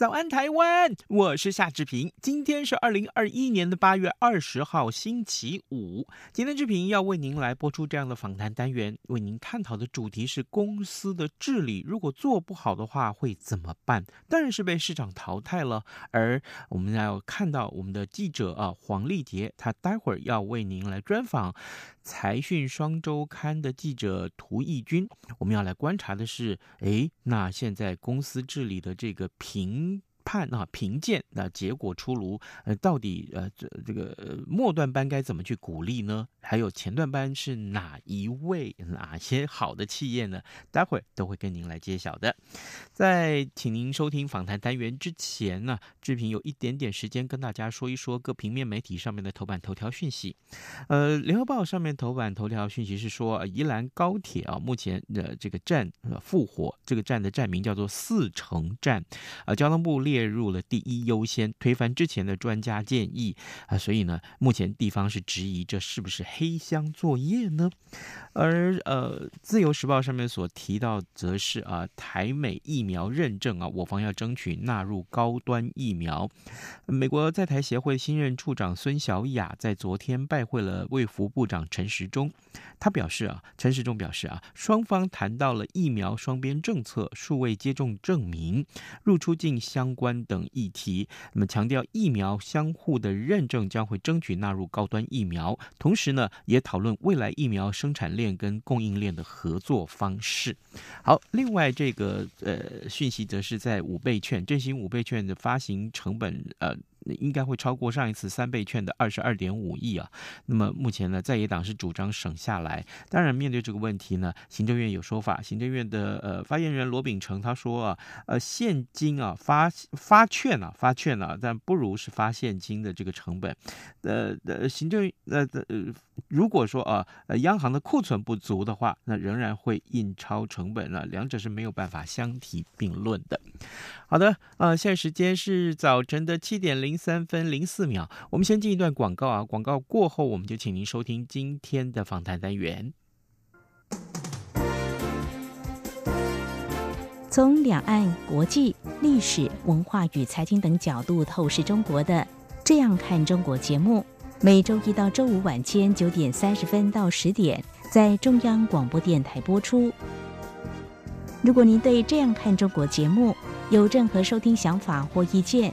早安，台湾！我是夏志平。今天是二零二一年的八月二十号，星期五。今天志平要为您来播出这样的访谈单元，为您探讨的主题是公司的治理，如果做不好的话会怎么办？当然是被市场淘汰了。而我们要看到我们的记者啊，黄丽杰，他待会儿要为您来专访财讯双周刊的记者涂义军。我们要来观察的是，诶，那现在公司治理的这个评。判啊，评鉴那结果出炉，呃，到底呃这这个末段班该怎么去鼓励呢？还有前段班是哪一位哪些好的企业呢？待会都会跟您来揭晓的。在请您收听访谈单元之前呢，志平有一点点时间跟大家说一说各平面媒体上面的头版头条讯息。呃，联合报上面头版头条讯息是说，宜兰高铁啊，目前的这个站复活，这个站的站名叫做四城站，呃，交通部列入了第一优先，推翻之前的专家建议啊，所以呢，目前地方是质疑这是不是黑箱作业呢？而呃，《自由时报》上面所提到，则是啊，台美疫苗认证啊，我方要争取纳入高端疫苗。美国在台协会新任处长孙小雅在昨天拜会了卫福部长陈时中，他表示啊，陈时中表示啊，双方谈到了疫苗双边政策、数位接种证明、入出境相关等议题。那么强调疫苗相互的认证将会争取纳入高端疫苗，同时呢，也讨论未来疫苗生产链跟供应链的合作方式。好，另外这个呃讯息则是在五倍券振兴五倍券的发行成本呃。应该会超过上一次三倍券的二十二点五亿啊。那么目前呢，在野党是主张省下来。当然，面对这个问题呢，行政院有说法。行政院的呃发言人罗秉成他说啊，呃现金啊发发券啊发券啊，但不如是发现金的这个成本。呃呃，行政呃呃，如果说啊呃央行的库存不足的话，那仍然会印钞成本啊，两者是没有办法相提并论的。好的，呃，现在时间是早晨的七点零零三分零四秒。我们先进一段广告啊，广告过后，我们就请您收听今天的访谈单元。从两岸、国际、历史文化与财经等角度透视中国的《这样看中国》节目，每周一到周五晚间九点三十分到十点，在中央广播电台播出。如果您对《这样看中国》节目，有任何收听想法或意见，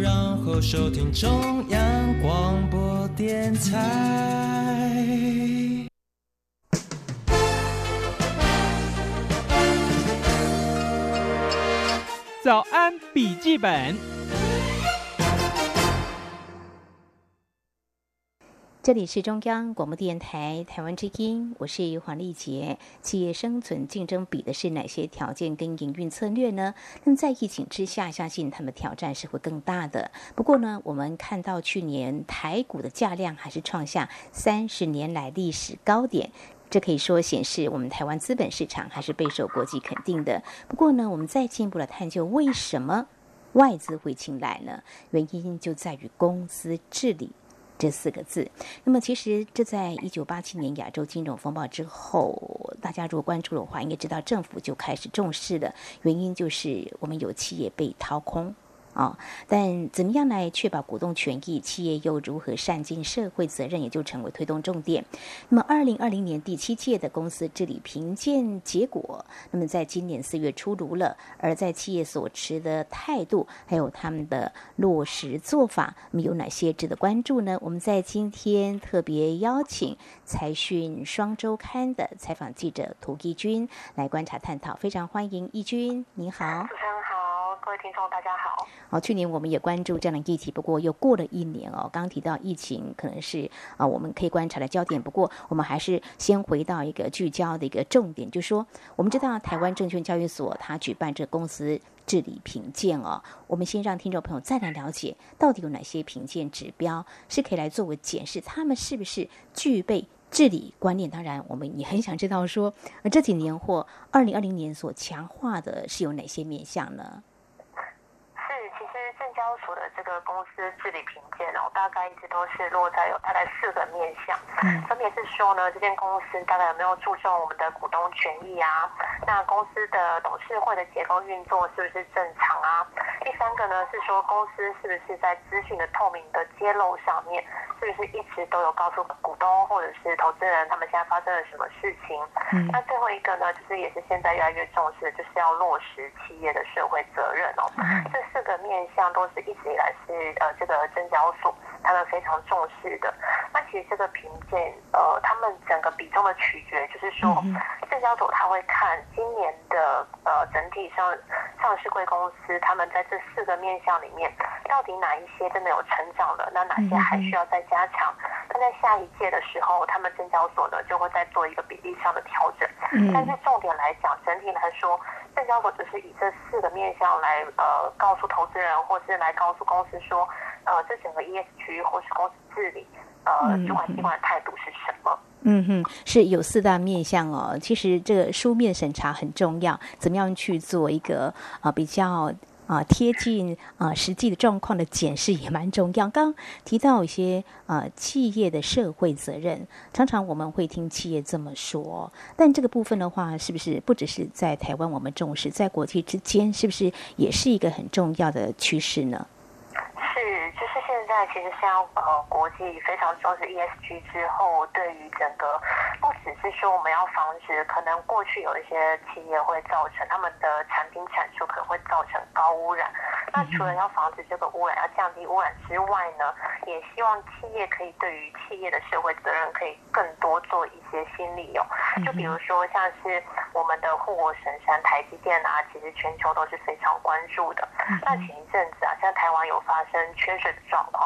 然后收听中央广播电台。早安，笔记本。这里是中央广播电台台湾之音，我是黄丽杰。企业生存竞争比的是哪些条件跟营运策略呢？那么在疫情之下，相信他们挑战是会更大的。不过呢，我们看到去年台股的价量还是创下三十年来历史高点。这可以说显示我们台湾资本市场还是备受国际肯定的。不过呢，我们再进一步的探究，为什么外资会青睐呢？原因就在于公司治理这四个字。那么，其实这在一九八七年亚洲金融风暴之后，大家如果关注的话，应该知道政府就开始重视了原因就是我们有企业被掏空。啊、但怎么样来确保股东权益？企业又如何善尽社会责任，也就成为推动重点。那么，二零二零年第七届的公司治理评鉴结果，那么在今年四月出炉了。而在企业所持的态度，还有他们的落实做法，那么有哪些值得关注呢？我们在今天特别邀请财讯双周刊的采访记者涂忆君来观察探讨，非常欢迎忆君，你好。各位听众，大家好。好，去年我们也关注这样的议题，不过又过了一年哦。刚提到疫情可能是啊，我们可以观察的焦点。不过，我们还是先回到一个聚焦的一个重点，就是说，我们知道台湾证券交易所它举办这公司治理评鉴哦。我们先让听众朋友再来了解，到底有哪些评鉴指标是可以来作为检视，他们是不是具备治理观念。当然，我们也很想知道说，呃，这几年或二零二零年所强化的是有哪些面向呢？的这个公司治理评鉴，然后大概一直都是落在有大概四个面向，分别是说呢，这间公司大概有没有注重我们的股东权益啊？那公司的董事会的结构运作是不是正常啊？第三个呢是说公司是不是在资讯的透明的揭露上面，是不是一直都有告诉股东或者是投资人他们现在发生了什么事情？那最后一个呢，就是也是现在越来越重视的，就是要落实企业的社会责任哦。这四个面向。都是一直以来是呃这个证交所他们非常重视的。那其实这个评鉴呃他们整个比重的取决，就是说证交所他会看今年的呃整体上上市贵公司，他们在这四个面向里面，到底哪一些真的有成长的，那哪些还需要再加强？那在下一届的时候，他们证交所呢就会再做一个比例上的调整。但是重点来讲，整体来说。证交所只是以这四个面向来呃告诉投资人，或是来告诉公司说，呃，这整个 ESG 或是公司治理呃主管机关的态度是什么？嗯哼，是有四大面向哦。其实这个书面审查很重要，怎么样去做一个啊、呃、比较？啊，贴近啊实际的状况的检视也蛮重要。刚刚提到一些啊企业的社会责任，常常我们会听企业这么说，但这个部分的话，是不是不只是在台湾我们重视，在国际之间，是不是也是一个很重要的趋势呢？在其实像呃国际非常重视 ESG 之后，对于整个。不只是说我们要防止，可能过去有一些企业会造成他们的产品产出可能会造成高污染。那除了要防止这个污染，要降低污染之外呢，也希望企业可以对于企业的社会责任可以更多做一些新利用。就比如说像是我们的护国神山台积电啊，其实全球都是非常关注的。那前一阵子啊，像台湾有发生缺水的状况，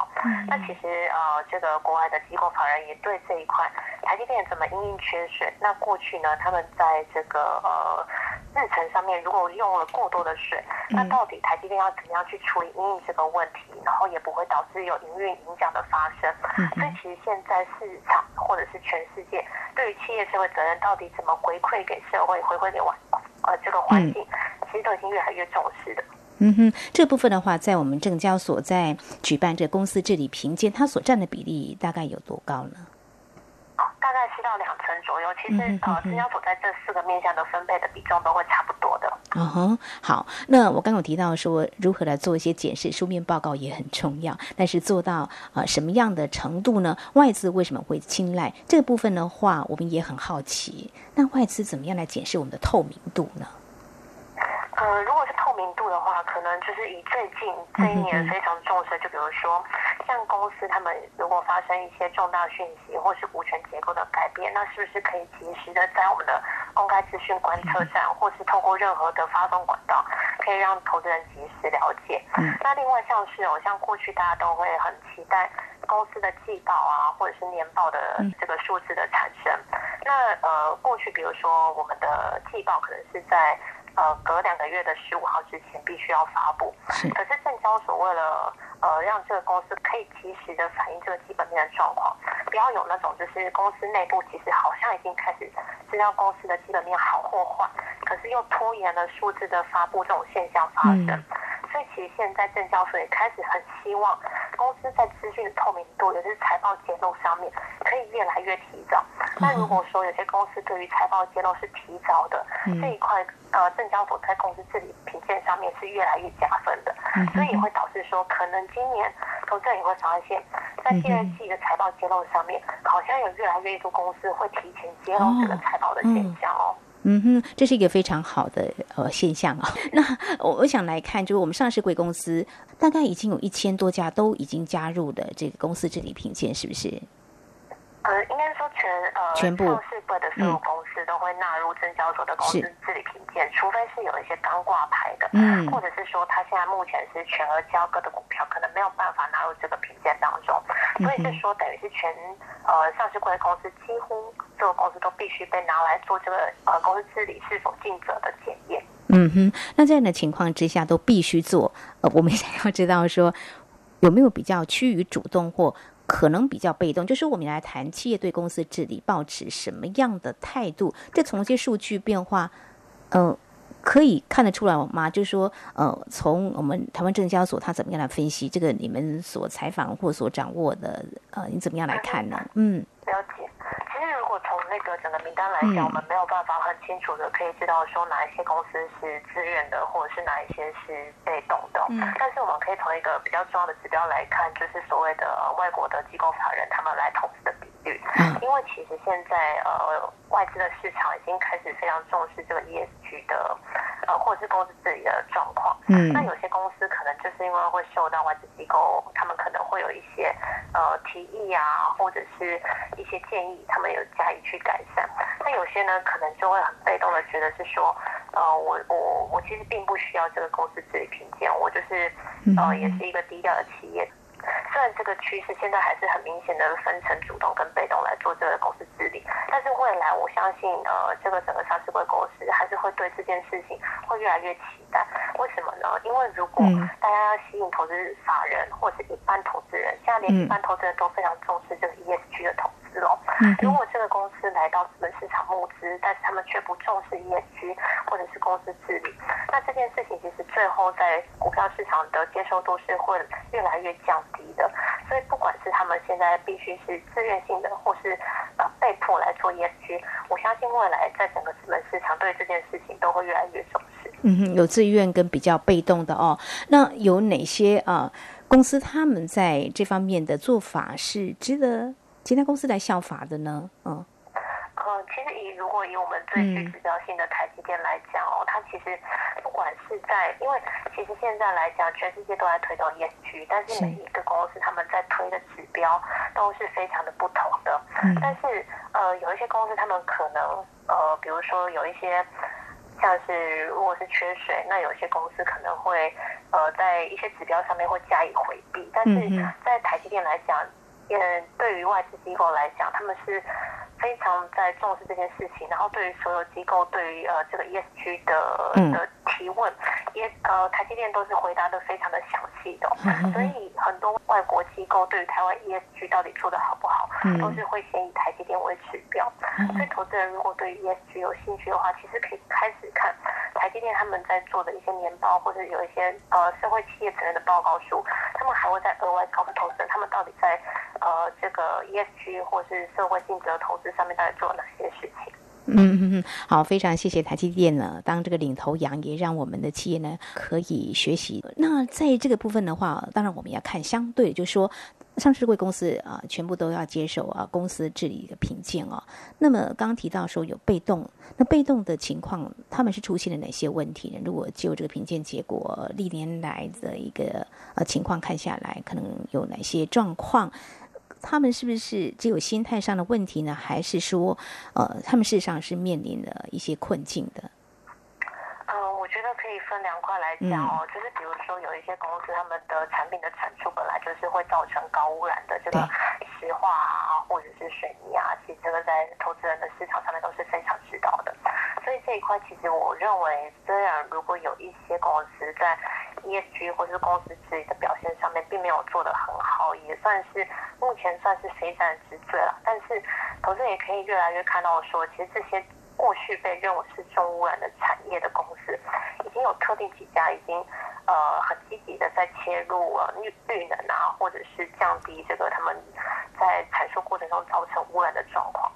那其实呃这个国外的机构法人也对这一块台积电怎么因应缺水，那过去呢，他们在这个呃日程上面如果用了过多的水，那到底台积电要怎么样去处理因应这个问题，然后也不会导致有营运影响的发生。所以其实现在市场或者是全世界对于企业社会责任到底怎么回馈给社会、回馈给环呃这个环境，其实都已经越来越重视的。嗯哼，这部分的话，在我们证交所在举办这公司治理评鉴，它所占的比例大概有多高呢？大概是到两成左右。其实呃，证交所在这四个面向的分配的比重都会差不多的。嗯哼，好。那我刚刚有提到说，如何来做一些检视，书面报告也很重要。但是做到呃什么样的程度呢？外资为什么会青睐这个部分的话，我们也很好奇。那外资怎么样来检视我们的透明度呢？呃，如果是透明度的话，可能就是以最近这一年非常重视，就比如说像公司他们如果发生一些重大讯息或是股权结构的改变，那是不是可以及时的在我们的公开资讯观测站，或是透过任何的发送管道，可以让投资人及时了解。那另外像是哦，像过去大家都会很期待公司的季报啊，或者是年报的这个数字的产生。那呃，过去比如说我们的季报可能是在呃隔两个月的十五号之前必须要发布。是。可是证交所为了呃让这个公司可以及时的反映这个基本面的状况，不要有那种就是公司内部其实好像已经开始知道公司的基本面好或坏，可是又拖延了数字的发布这种现象发生。嗯所以其实现在证交所也开始很希望公司在资讯的透明度，也就是财报揭露上面，可以越来越提早。那如果说有些公司对于财报揭露是提早的，嗯、这一块呃证交所在公司治理评鉴上面是越来越加分的，所以也会导致说，可能今年投资人也会发现，在第二季的财报揭露上面，好像有越来越多公司会提前揭露这个财报的现象哦。嗯哼，这是一个非常好的呃现象啊。那我我想来看，就是我们上市贵公司大概已经有一千多家都已经加入的这个公司治理评鉴，是不是？呃，应该说全呃全部上市柜的所有公司都会纳入证交所的公司治理评鉴，除非是有一些刚挂牌的，嗯，或者是说他现在目前是全额交割的股票，可能没有办法纳入这个评鉴当中。所以是说，等于是全呃上市柜的公司几乎。所有公司都必须被拿来做这个呃公司治理是否尽责的检验。嗯哼，那这样的情况之下都必须做。呃，我们想要知道说有没有比较趋于主动或可能比较被动，就是我们来谈企业对公司治理抱持什么样的态度？这从一些数据变化，嗯、可以看得出来吗？就是说，呃，从我们台湾证交所，他怎么样来分析这个你们所采访或所掌握的，呃，你怎么样来看呢？嗯，个整个名单来讲，嗯、我们没有办法很清楚的可以知道说哪一些公司是自愿的，或者是哪一些是被动的。嗯。但是我们可以从一个比较重要的指标来看，就是所谓的外国的机构法人他们来投资的比率。嗯。因为其实现在呃外资的市场已经开始非常重视这个 ESG 的。呃，或者是公司治理的状况，嗯，那有些公司可能就是因为会受到外资机构，他们可能会有一些呃提议啊，或者是一些建议，他们有加以去改善。那有些呢，可能就会很被动的觉得是说，呃，我我我其实并不需要这个公司治理评鉴，我就是呃也是一个低调的企业。虽然这个趋势现在还是很明显的分成主动跟被动来做这个公司治理，但是未来我相信，呃，这个整个上市柜公司还是会对这件事情会越来越期待。为什么呢？因为如果大家要吸引投资法人或者是一般投资人，现在连一般投资人都非常重视这个 ESG 的投资喽。如果这个公司来到资本市场募资，但是他们却不重视 ESG 或者是公司治理，那这件事情其实最后在股票市场的接受度是会越来越降低的。所以不管是他们现在必须是自愿性的，或是呃被迫来做 ESG，我相信未来在整个资本市场对这件事情都会越来越重视。嗯哼，有自愿跟比较被动的哦。那有哪些啊、呃、公司他们在这方面的做法是值得其他公司来效法的呢？嗯。嗯，其实以如果以我们最具指标性的台积电来讲哦，它其实不管是在，因为其实现在来讲，全世界都在推动 ESG，但是每一个公司他们在推的指标都是非常的不同的。嗯。但是呃，有一些公司他们可能呃，比如说有一些像是如果是缺水，那有些公司可能会呃在一些指标上面会加以回避。但是在台积电来讲，嗯，对于外资机构来讲，他们是。非常在重视这件事情，然后对于所有机构对于呃这个 ESG 的的提问，也呃台积电都是回答的非常的详细的，嗯，所以很多外国机构对于台湾 ESG 到底做的好不好，嗯，都是会先以台积电为指标。所以投资人如果对于 ESG 有兴趣的话，其实可以开始看台积电他们在做的一些年报，或者有一些呃社会企业责任的报告书，他们还会再额外告诉投资人，他们到底在呃这个 ESG 或是社会性质的投资。上面到底做了哪些事情？嗯嗯嗯，好，非常谢谢台积电呢，当这个领头羊，也让我们的企业呢可以学习。那在这个部分的话，当然我们要看相对，就是说上市柜公司啊，全部都要接受啊公司治理的评鉴哦。那么刚刚提到说有被动，那被动的情况，他们是出现了哪些问题呢？如果就这个评鉴结果历年来的一个呃情况看下来，可能有哪些状况？他们是不是只有心态上的问题呢？还是说，呃，他们事实上是面临了一些困境的？嗯、呃，我觉得可以分两块来讲哦、嗯，就是比如说有一些公司，他们的产品的产出本来就是会造成高污染的，这个石化啊，或者是水泥啊，其实这个在投资人的市场上面都是非常知道的。所以这一块，其实我认为，虽然如果有一些公司在 ESG 或是公司治理的表现上面并没有做得很好，也算是目前算是非战之罪了。但是，投资也可以越来越看到说，其实这些过去被认为是重污染的产业的公司，已经有特定几家已经呃很积极的在切入呃绿绿能啊，或者是降低这个他们在产出过程中造成污染的状况。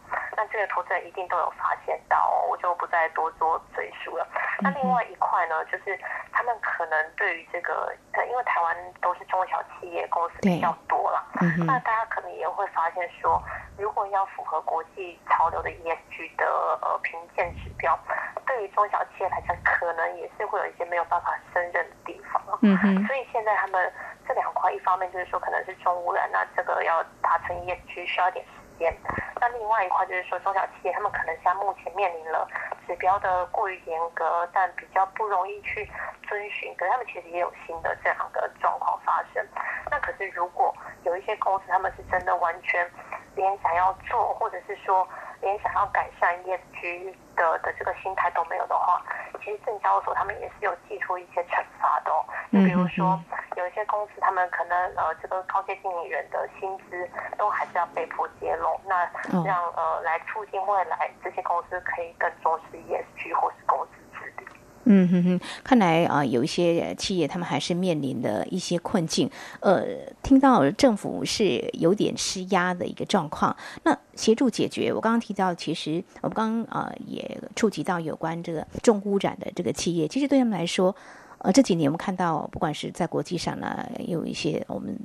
那这个投资人一定都有发现到哦，我就不再多做赘述了。那另外一块呢，就是他们可能对于这个，因为台湾都是中小企业公司比较多了，那大家可能也会发现说，如果要符合国际潮流的 ESG 的呃评鉴指标，对于中小企业来讲，可能也是会有一些没有办法胜任的地方。嗯哼。所以现在他们这两块，一方面就是说可能是重污染，那这个要达成 ESG 需要一点时间。那另外一块就是说，中小企业他们可能像目前面临了指标的过于严格，但比较不容易去遵循。可是他们其实也有新的这样的状况发生。那可是如果有一些公司，他们是真的完全连想要做，或者是说连想要改善 ESG 的的这个心态都没有的话，其实证交所他们也是有寄出一些惩罚的哦。就比如说有一些公司，他们可能呃这个高阶经理人的薪资都还是要被迫揭露，那让呃来促进未来这些公司可以更重视 ESG 或是公司治理。嗯哼哼，看来啊、呃，有一些企业他们还是面临的一些困境。呃，听到政府是有点施压的一个状况，那协助解决。我刚刚提到，其实我们刚刚啊、呃、也触及到有关这个重污染的这个企业，其实对他们来说，呃，这几年我们看到，不管是在国际上呢，有一些我们。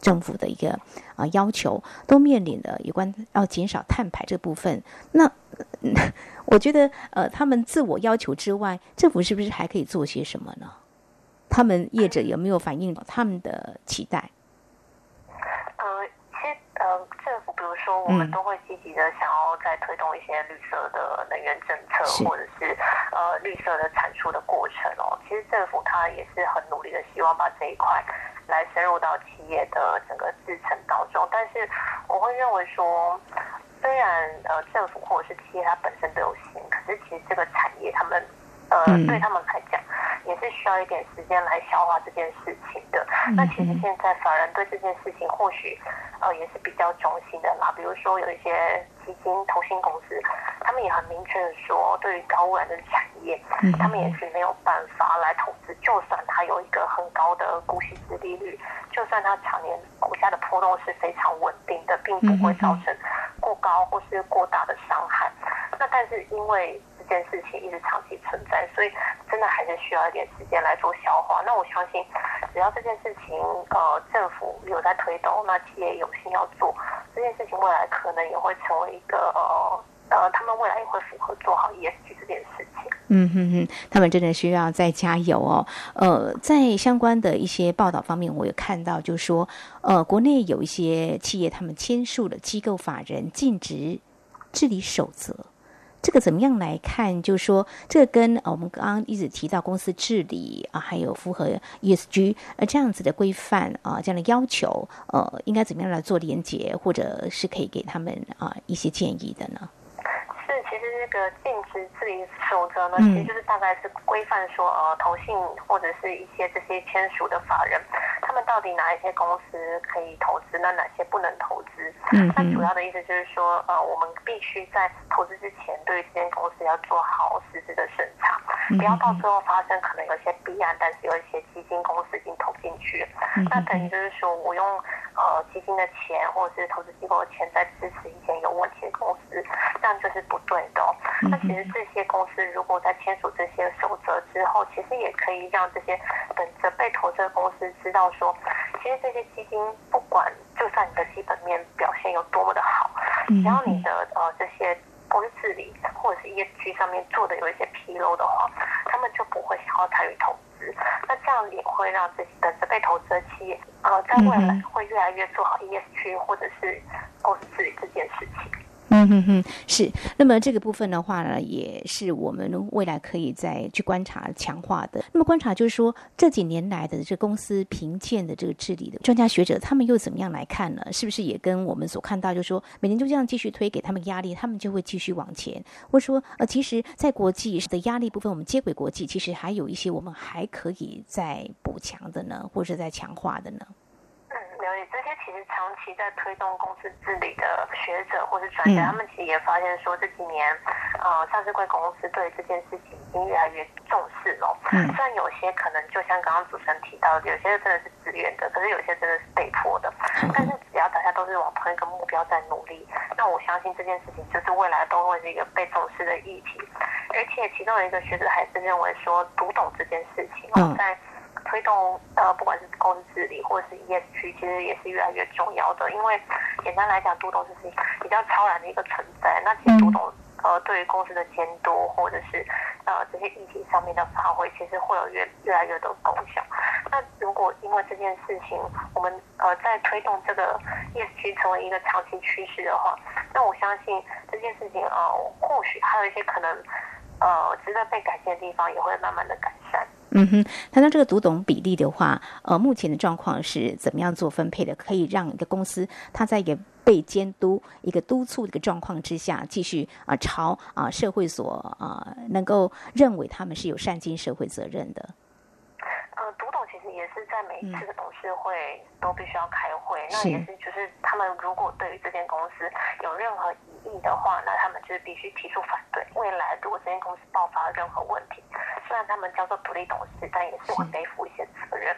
政府的一个啊要求，都面临的有关要减少碳排这部分。那 我觉得，呃，他们自我要求之外，政府是不是还可以做些什么呢？他们业者有没有反映他们的期待？呃，其实呃，政府比如说，我们都会积极的想要再推动一些绿色的能源政策，或者是呃绿色的产出的过程哦。其实政府它也是很努力的，希望把这一块。来深入到企业的整个制程当中，但是我会认为说，虽然呃政府或者是企业它本身都有心，可是其实这个产业他们呃对他们来讲也是需要一点时间来消化这件事情的。那其实现在法人对这件事情或许呃也是比较忠心的啦，比如说有一些基金投信公司，他们也很明确的说，对于高污染的产业，他们也是没有办法来投资，就算它有一个很高的股息。利率，就算它常年股价的波动是非常稳定的，并不会造成过高或是过大的伤害。那但是因为这件事情一直长期存在，所以真的还是需要一点时间来做消化。那我相信，只要这件事情呃政府有在推动，那企业有心要做这件事情，未来可能也会成为一个呃。呃，他们未来也会符合做好 ESG 这件事情。嗯哼哼，他们真的需要再加油哦。呃，在相关的一些报道方面，我有看到，就是说，呃，国内有一些企业他们签署了机构法人尽职治理守则。这个怎么样来看？就是说，这个跟我们刚刚一直提到公司治理啊，还有符合 ESG 呃这样子的规范啊，这样的要求，呃，应该怎么样来做连接，或者是可以给他们啊一些建议的呢？是其实这个尽职治理守则呢，其实就是大概是规范说，呃，投信或者是一些这些签署的法人，他们到底哪一些公司可以投资，那哪些不能投资？嗯，那主要的意思就是说，呃，我们必须在投资之前，对于这间公司要做好实质的审查，不要到最后发生可能有些弊案，但是有一些基金公司已经投进去了，那等于就是说我用呃基金的钱或者是投资机构的钱在支持一间有问题的公司，这样就是不对。的，那其实这些公司如果在签署这些守则之后，其实也可以让这些等着被投资的公司知道说，其实这些基金不管就算你的基本面表现有多么的好，只要你的呃这些公司治理或者是 ESG 上面做的有一些纰漏的话，他们就不会想要参与投资。那这样也会让这些等着被投资的企业呃在未来会越来越做好 ESG 或者是公司治理这件事情。嗯哼哼，是。那么这个部分的话呢，也是我们未来可以再去观察强化的。那么观察就是说，这几年来的这公司评鉴的这个治理的专家学者，他们又怎么样来看呢？是不是也跟我们所看到，就是说每年就这样继续推给他们压力，他们就会继续往前？或者说，呃，其实，在国际的压力部分，我们接轨国际，其实还有一些我们还可以再补强的呢，或者在强化的呢？这些，其实长期在推动公司治理的学者或是专家，他们其实也发现说，这几年，呃，上市贵公司对这件事情已经越来越重视了。嗯。虽然有些可能就像刚刚主持人提到的，有些真的是自愿的，可是有些真的是被迫的。但是只要大家都是往同一个目标在努力，那我相信这件事情就是未来都会是一个被重视的议题。而且其中有一个学者还是认为说，读懂这件事情哦，在。推动呃，不管是公司治理或者是 ESG，其实也是越来越重要的。因为简单来讲，读懂就是比较超然的一个存在。那其实读懂呃，对于公司的监督或者是呃这些议题上面的发挥，其实会有越越来越多功效。那如果因为这件事情，我们呃在推动这个 ESG 成为一个长期趋势的话，那我相信这件事情呃，或许还有一些可能呃值得被改进的地方，也会慢慢的改善。嗯哼，谈到这个读懂比例的话，呃，目前的状况是怎么样做分配的？可以让一个公司它在一个被监督、一个督促的一个状况之下，继续啊、呃、朝啊、呃、社会所啊、呃、能够认为他们是有善尽社会责任的。呃，读懂其实也是在每一次的董事会都必须要开会，嗯、那也是就是他们如果对于这间公司有任何疑义的话，那他们就是必须提出反对。未来如果这间公司爆发了任何问题。虽然他们叫做独立董事，但也是会背负一些责任。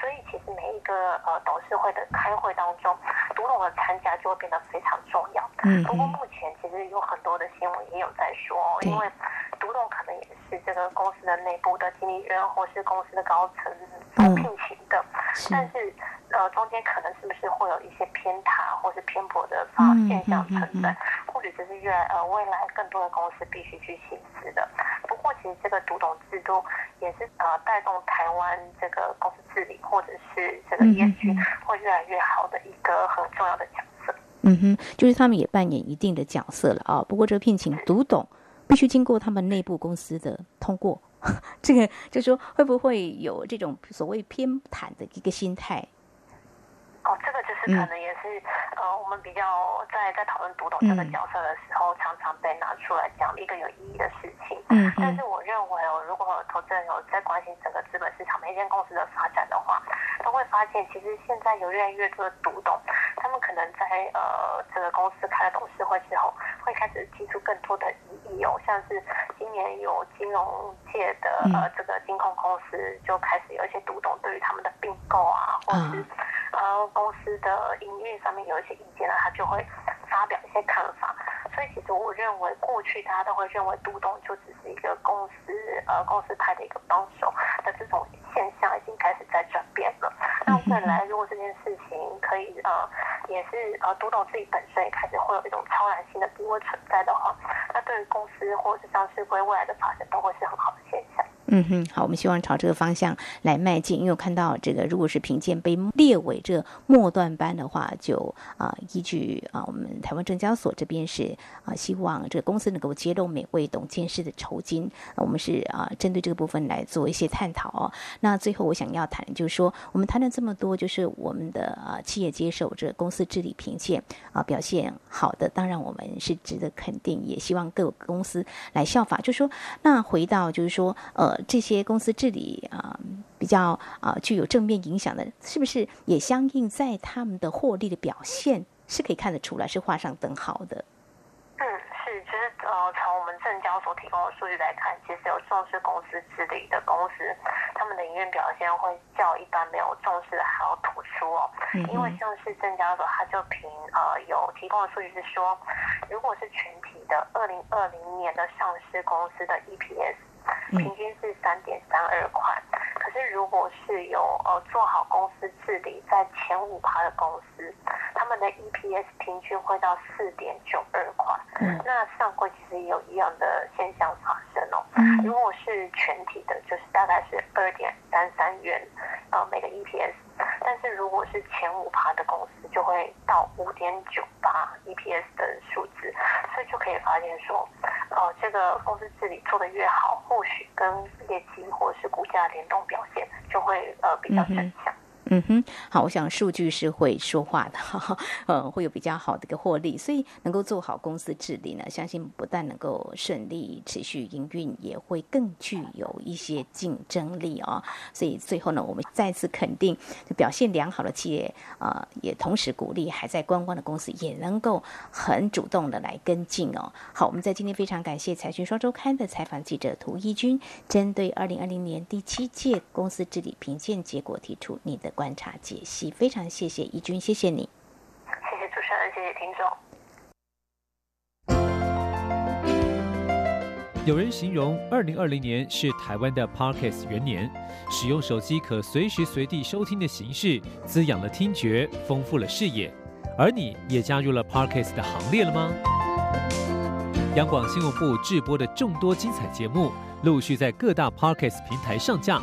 所以其实每一个呃董事会的开会当中，独董的参加就会变得非常重要。嗯。不过目前其实有很多的新闻也有在说，因为独董可能也是这个公司的内部的经理人或是公司的高层所聘请的，但是呃中间可能是不是会有一些偏袒或是偏颇的发现象存在，或者这是越来呃未来更多的公司必须去行使的。不过其实这个读懂制度也是呃带动台湾这个公司治理或者是这个 ESG 会越来越好的一个很重要的角色。嗯哼，就是他们也扮演一定的角色了啊。不过这个聘请读懂必须经过他们内部公司的通过，这个就是说会不会有这种所谓偏袒的一个心态？哦，这个就是可能也是、嗯、呃，我们比较在在讨论读懂这个角色的时候，嗯、常常被拿出来讲一个有意义的事情。嗯，嗯，但是我认为哦，如果投资人有在关心整个资本市场每一间公司的发展的话，都会发现其实现在有越来越多的读懂，他们可能在呃这个公司开了董事会之后，会开始提出更多的异议哦，像是今年有金融界的呃这个金控公司就开始有一些读懂对于他们的并购啊，或是。嗯呃，公司的营运上面有一些意见呢，他就会发表一些看法。所以，其实我认为过去大家都会认为读懂就只是一个公司呃公司派的一个帮手那这种现象，已经开始在转变了。那未来如果这件事情可以呃也是呃读懂自己本身也开始会有一种超然性的地位存在的话，那对于公司或者是上市柜未来的发展都会是很好的。嗯哼，好，我们希望朝这个方向来迈进。因为我看到这个，如果是评鉴被列为这末段班的话，就啊、依据啊我们台湾证交所这边是啊希望这个公司能够揭露每位董监事的酬金。我们是啊针对这个部分来做一些探讨哦。那最后我想要谈，就是说我们谈了这么多，就是我们的啊企业接受这个公司治理评鉴啊表现好的，当然我们是值得肯定，也希望各个公司来效法。就是说那回到就是说呃。这些公司治理啊，比较啊具有正面影响的，是不是也相应在他们的获利的表现是可以看得出来，是画上等号的？嗯，是，其实呃，从我们证交所提供的数据来看，其实有重视公司治理的公司，他们的营运表现会较一般没有重视的还要突出哦。嗯、因为像是证交所，它就凭呃有提供的数据是说，如果是全体的二零二零年的上市公司的 EPS。平均是三点三二块，可是如果是有呃做好公司治理在前五趴的公司，他们的 EPS 平均会到四点九二块。嗯，那上柜其实也有一样的现象发生哦。嗯，如果是全体的，就是大概是二点三三元，呃每个 EPS，但是如果是前五趴的公司，就会到五点九八 EPS 的数字，所以就可以发现说，呃，这个公司治理做得越好，或许跟业绩或者是股价联动表现就会呃比较正向。嗯嗯哼，好，我想数据是会说话的，哈哈，呃，会有比较好的一个获利，所以能够做好公司治理呢，相信不但能够顺利持续营运，也会更具有一些竞争力哦。所以最后呢，我们再次肯定表现良好的企业，呃，也同时鼓励还在观望的公司也能够很主动的来跟进哦。好，我们在今天非常感谢财讯双周刊的采访记者涂一军，针对二零二零年第七届公司治理评鉴结果提出你的。观察解析，非常谢谢怡君，谢谢你，谢谢主持人，谢谢听众。有人形容二零二零年是台湾的 Podcast 元年，使用手机可随时随地收听的形式，滋养了听觉，丰富了视野。而你也加入了 Podcast 的行列了吗？央广新闻部制播的众多精彩节目，陆续在各大 Podcast 平台上架。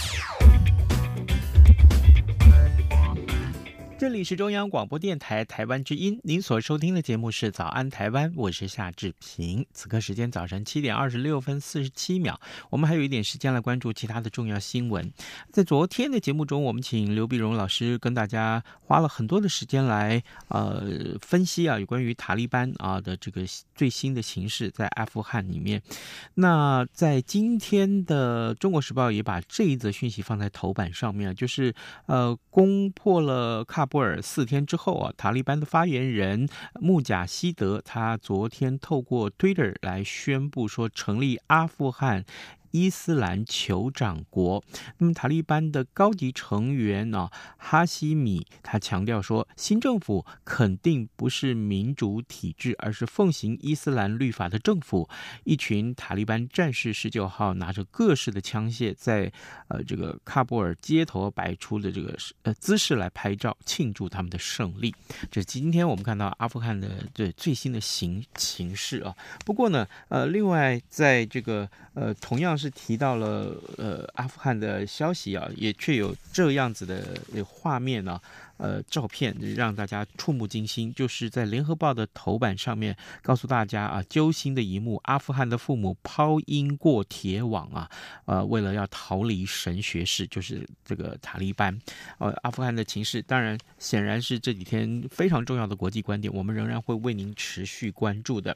这里是中央广播电台台湾之音，您所收听的节目是《早安台湾》，我是夏志平。此刻时间早晨七点二十六分四十七秒，我们还有一点时间来关注其他的重要新闻。在昨天的节目中，我们请刘碧荣老师跟大家花了很多的时间来呃分析啊，有关于塔利班啊的这个最新的形势在阿富汗里面。那在今天的《中国时报》也把这一则讯息放在头版上面，就是呃攻破了喀。布尔四天之后啊，塔利班的发言人穆贾希德他昨天透过 Twitter 来宣布说，成立阿富汗。伊斯兰酋长国，那么塔利班的高级成员呢，哈希米他强调说，新政府肯定不是民主体制，而是奉行伊斯兰律法的政府。一群塔利班战士十九号拿着各式的枪械，在呃这个喀布尔街头摆出的这个呃姿势来拍照，庆祝他们的胜利。这是今天我们看到阿富汗的这最新的形形势啊。不过呢，呃，另外在这个呃同样。是提到了呃阿富汗的消息啊，也确有这样子的画面呢、呃，照片让大家触目惊心，就是在联合报的头版上面告诉大家啊，揪心的一幕：阿富汗的父母抛婴过铁网啊，呃，为了要逃离神学士，就是这个塔利班。呃，阿富汗的情势当然显然是这几天非常重要的国际观点，我们仍然会为您持续关注的。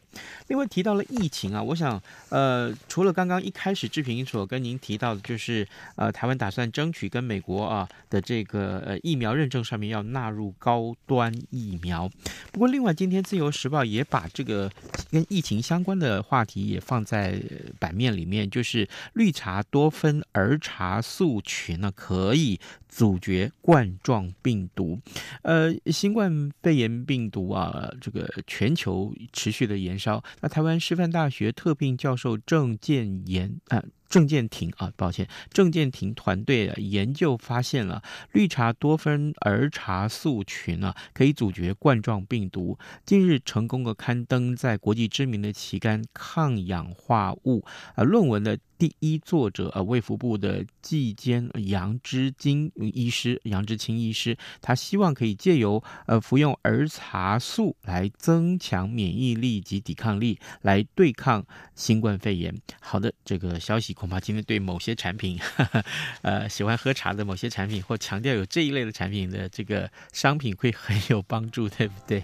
另外提到了疫情啊，我想呃，除了刚刚一开始志平所跟您提到的，就是呃，台湾打算争取跟美国啊的这个呃疫苗认证上面要。要纳入高端疫苗，不过另外，今天《自由时报》也把这个跟疫情相关的话题也放在版面里面，就是绿茶多酚儿茶素群呢，可以阻绝冠状病毒。呃，新冠肺炎病毒啊，这个全球持续的延烧，那台湾师范大学特聘教授郑建言啊。呃郑建廷啊，抱歉，郑建廷团队研究发现了绿茶多酚儿茶素群啊，可以阻绝冠状病毒。近日成功的刊登在国际知名的期刊《抗氧化物》啊论文的第一作者呃，卫福部的季监杨之金医师，杨之清医师，他希望可以借由呃服用儿茶素来增强免疫力及抵抗力，来对抗新冠肺炎。好的，这个消息恐怕今天对某些产品，呵 呵呃，喜欢喝茶的某些产品或强调有这一类的产品的这个商品会很有帮助，对不对？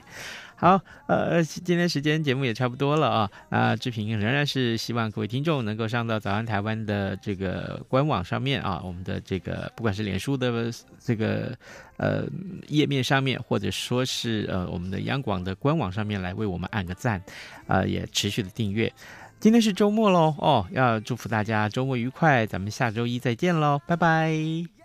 好，呃，今天时间节目也差不多了啊。啊，志平仍然是希望各位听众能够上到早安台湾的这个官网上面啊，我们的这个不管是脸书的这个呃页面上面，或者说是呃我们的央广的官网上面来为我们按个赞，啊，也持续的订阅。今天是周末喽，哦，要祝福大家周末愉快，咱们下周一再见喽，拜拜。